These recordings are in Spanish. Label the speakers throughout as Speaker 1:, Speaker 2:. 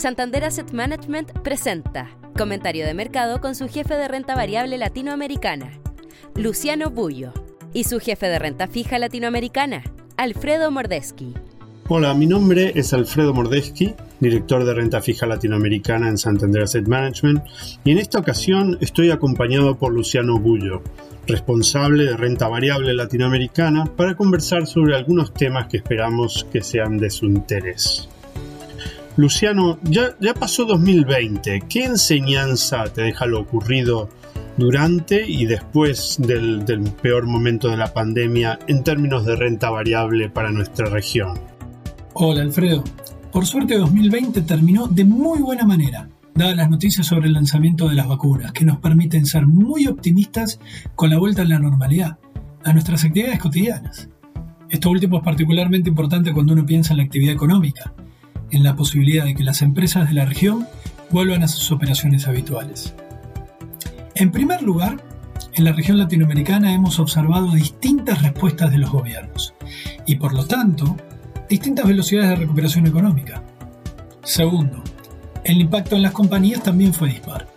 Speaker 1: Santander Asset Management presenta Comentario de Mercado con su jefe de renta variable latinoamericana, Luciano Bullo, y su jefe de renta fija latinoamericana, Alfredo Mordeschi.
Speaker 2: Hola, mi nombre es Alfredo Mordeschi, director de renta fija latinoamericana en Santander Asset Management, y en esta ocasión estoy acompañado por Luciano Bullo, responsable de renta variable latinoamericana, para conversar sobre algunos temas que esperamos que sean de su interés. Luciano, ya, pasó 2020. ¿Qué enseñanza te deja lo ocurrido durante y después del, del peor momento de la pandemia en términos de renta variable para nuestra región?
Speaker 3: Hola Alfredo. Por suerte 2020 terminó de muy buena manera, dadas las noticias sobre el lanzamiento de las vacunas, que nos permiten ser muy optimistas con la vuelta a la normalidad, a nuestras actividades cotidianas. Esto último es particularmente importante cuando uno piensa en la actividad económica, en la posibilidad de que las empresas de la región vuelvan a sus operaciones habituales. En primer lugar, en la región latinoamericana hemos observado distintas respuestas de los gobiernos y por lo tanto distintas velocidades de recuperación económica. Segundo, el impacto en las compañías también fue dispar.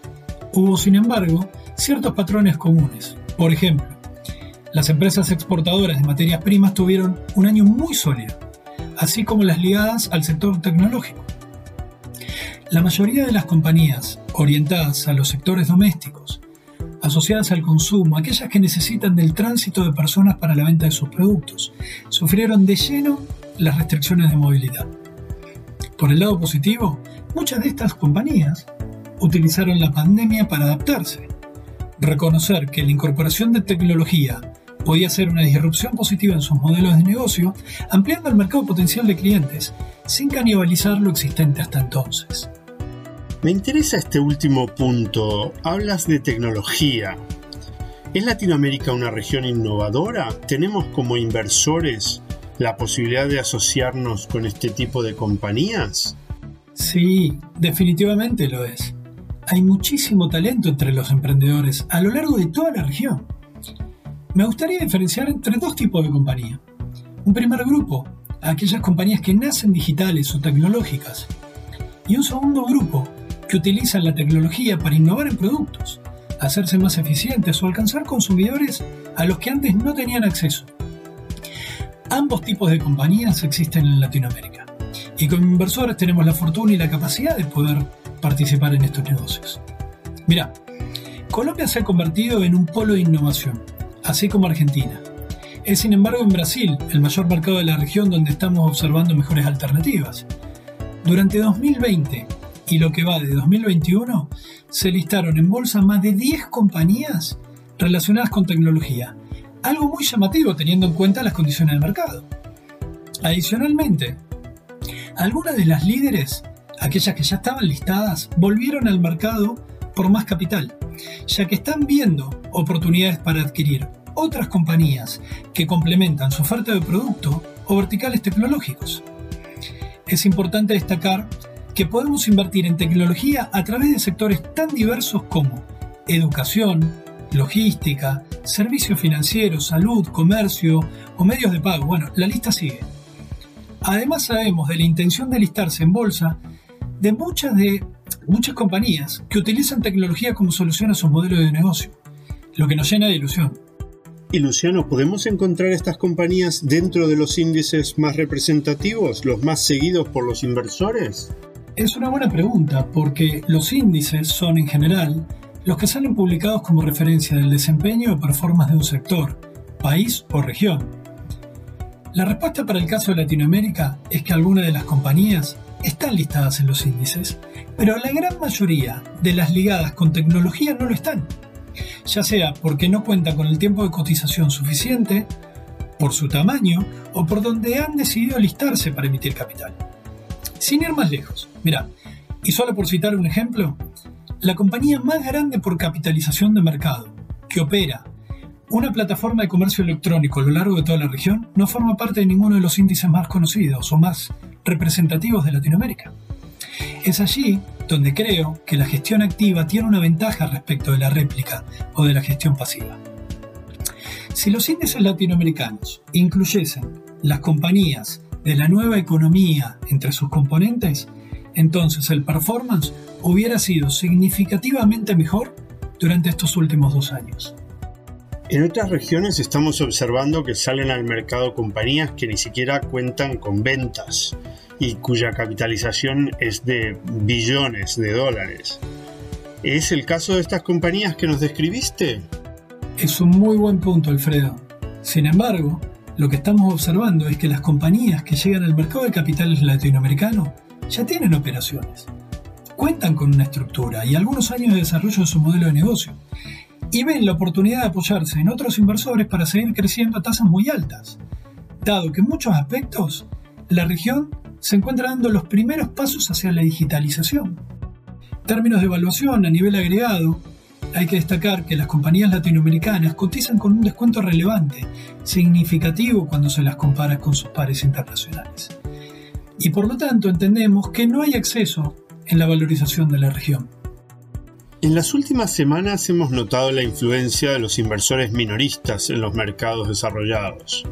Speaker 3: Hubo, sin embargo, ciertos patrones comunes. Por ejemplo, las empresas exportadoras de materias primas tuvieron un año muy sólido, así como las ligadas al sector tecnológico. La mayoría de las compañías orientadas a los sectores domésticos, asociadas al consumo, aquellas que necesitan del tránsito de personas para la venta de sus productos, sufrieron de lleno las restricciones de movilidad. Por el lado positivo, muchas de estas compañías utilizaron la pandemia para adaptarse, reconocer que la incorporación de tecnología podía ser una disrupción positiva en sus modelos de negocio, ampliando el mercado potencial de clientes, sin canibalizar lo existente hasta entonces.
Speaker 2: Me interesa este último punto. Hablas de tecnología. ¿Es Latinoamérica una región innovadora? ¿Tenemos como inversores la posibilidad de asociarnos con este tipo de compañías?
Speaker 3: Sí, definitivamente lo es. Hay muchísimo talento entre los emprendedores a lo largo de toda la región. Me gustaría diferenciar entre dos tipos de compañía. Un primer grupo, aquellas compañías que nacen digitales o tecnológicas. Y un segundo grupo, que utilizan la tecnología para innovar en productos, hacerse más eficientes o alcanzar consumidores a los que antes no tenían acceso. Ambos tipos de compañías existen en Latinoamérica y como inversores tenemos la fortuna y la capacidad de poder participar en estos negocios. Mira, Colombia se ha convertido en un polo de innovación, así como Argentina. Es sin embargo en Brasil el mayor mercado de la región donde estamos observando mejores alternativas. Durante 2020 y lo que va de 2021, se listaron en bolsa más de 10 compañías relacionadas con tecnología, algo muy llamativo teniendo en cuenta las condiciones del mercado. Adicionalmente, algunas de las líderes, aquellas que ya estaban listadas, volvieron al mercado por más capital, ya que están viendo oportunidades para adquirir otras compañías que complementan su oferta de producto o verticales tecnológicos. Es importante destacar que podemos invertir en tecnología a través de sectores tan diversos como educación, logística, servicios financieros, salud, comercio o medios de pago. Bueno, la lista sigue. Además sabemos de la intención de listarse en bolsa de muchas de muchas compañías que utilizan tecnología como solución a sus modelos de negocio, lo que nos llena de ilusión.
Speaker 2: Y Luciano, ¿podemos encontrar estas compañías dentro de los índices más representativos, los más seguidos por los inversores?
Speaker 3: Es una buena pregunta porque los índices son en general los que salen publicados como referencia del desempeño o performance de un sector, país o región. La respuesta para el caso de Latinoamérica es que algunas de las compañías están listadas en los índices, pero la gran mayoría de las ligadas con tecnología no lo están, ya sea porque no cuentan con el tiempo de cotización suficiente, por su tamaño o por donde han decidido listarse para emitir capital. Sin ir más lejos, mira, y solo por citar un ejemplo, la compañía más grande por capitalización de mercado, que opera una plataforma de comercio electrónico a lo largo de toda la región, no forma parte de ninguno de los índices más conocidos o más representativos de Latinoamérica. Es allí donde creo que la gestión activa tiene una ventaja respecto de la réplica o de la gestión pasiva. Si los índices latinoamericanos incluyesen las compañías de la nueva economía entre sus componentes, entonces el performance hubiera sido significativamente mejor durante estos últimos dos años.
Speaker 2: En otras regiones estamos observando que salen al mercado compañías que ni siquiera cuentan con ventas y cuya capitalización es de billones de dólares. ¿Es el caso de estas compañías que nos describiste?
Speaker 3: Es un muy buen punto, Alfredo. Sin embargo, lo que estamos observando es que las compañías que llegan al mercado de capitales latinoamericano ya tienen operaciones, cuentan con una estructura y algunos años de desarrollo de su modelo de negocio, y ven la oportunidad de apoyarse en otros inversores para seguir creciendo a tasas muy altas, dado que en muchos aspectos la región se encuentra dando los primeros pasos hacia la digitalización. En términos de evaluación a nivel agregado, hay que destacar que las compañías latinoamericanas cotizan con un descuento relevante, significativo cuando se las compara con sus pares internacionales. Y por lo tanto entendemos que no hay acceso en la valorización de la región.
Speaker 2: En las últimas semanas hemos notado la influencia de los inversores minoristas en los mercados desarrollados.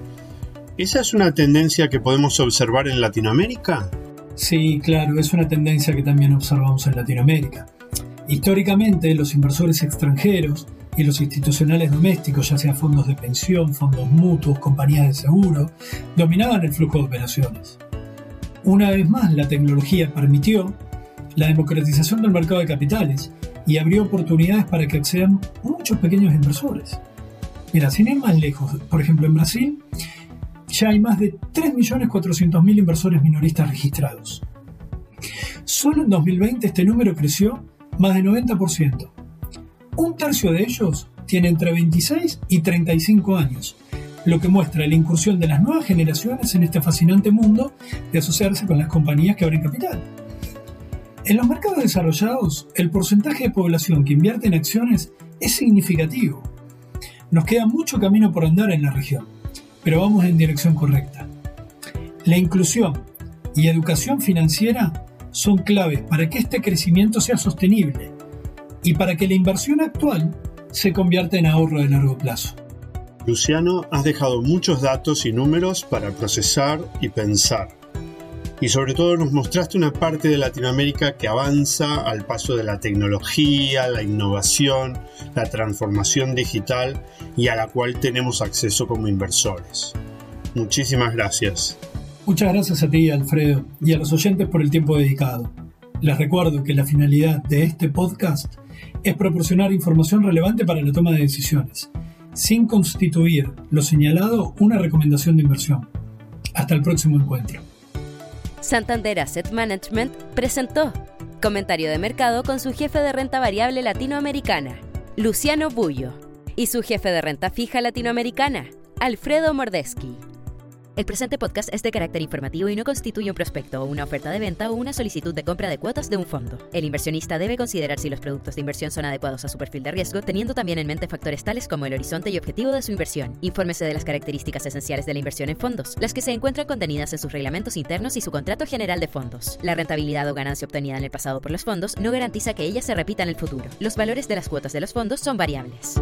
Speaker 2: ¿Esa es una tendencia que podemos observar en Latinoamérica?
Speaker 3: Sí, claro, es una tendencia que también observamos en Latinoamérica. Históricamente, los inversores extranjeros y los institucionales domésticos, ya sea fondos de pensión, fondos mutuos, compañías de seguro, dominaban el flujo de operaciones. Una vez más, la tecnología permitió la democratización del mercado de capitales y abrió oportunidades para que accedan muchos pequeños inversores. Mira, sin ir más lejos, por ejemplo, en Brasil ya hay más de 3.400.000 inversores minoristas registrados. Solo en 2020 este número creció más de 90%. Un tercio de ellos tiene entre 26 y 35 años, lo que muestra la incursión de las nuevas generaciones en este fascinante mundo de asociarse con las compañías que abren capital. En los mercados desarrollados, el porcentaje de población que invierte en acciones es significativo. Nos queda mucho camino por andar en la región, pero vamos en dirección correcta. La inclusión y educación financiera son claves para que este crecimiento sea sostenible y para que la inversión actual se convierta en ahorro de largo plazo.
Speaker 2: Luciano, has dejado muchos datos y números para procesar y pensar. Y sobre todo nos mostraste una parte de Latinoamérica que avanza al paso de la tecnología, la innovación, la transformación digital y a la cual tenemos acceso como inversores. Muchísimas gracias.
Speaker 3: Muchas gracias a ti, Alfredo, y a los oyentes por el tiempo dedicado. Les recuerdo que la finalidad de este podcast es proporcionar información relevante para la toma de decisiones, sin constituir lo señalado una recomendación de inversión. Hasta el próximo encuentro.
Speaker 1: Santander Asset Management presentó Comentario de Mercado con su jefe de renta variable latinoamericana, Luciano Bullo, y su jefe de renta fija latinoamericana, Alfredo Mordeschi. El presente podcast es de carácter informativo y no constituye un prospecto o una oferta de venta o una solicitud de compra de cuotas de un fondo. El inversionista debe considerar si los productos de inversión son adecuados a su perfil de riesgo, teniendo también en mente factores tales como el horizonte y objetivo de su inversión. Infórmese de las características esenciales de la inversión en fondos, las que se encuentran contenidas en sus reglamentos internos y su contrato general de fondos. La rentabilidad o ganancia obtenida en el pasado por los fondos no garantiza que ella se repita en el futuro. Los valores de las cuotas de los fondos son variables.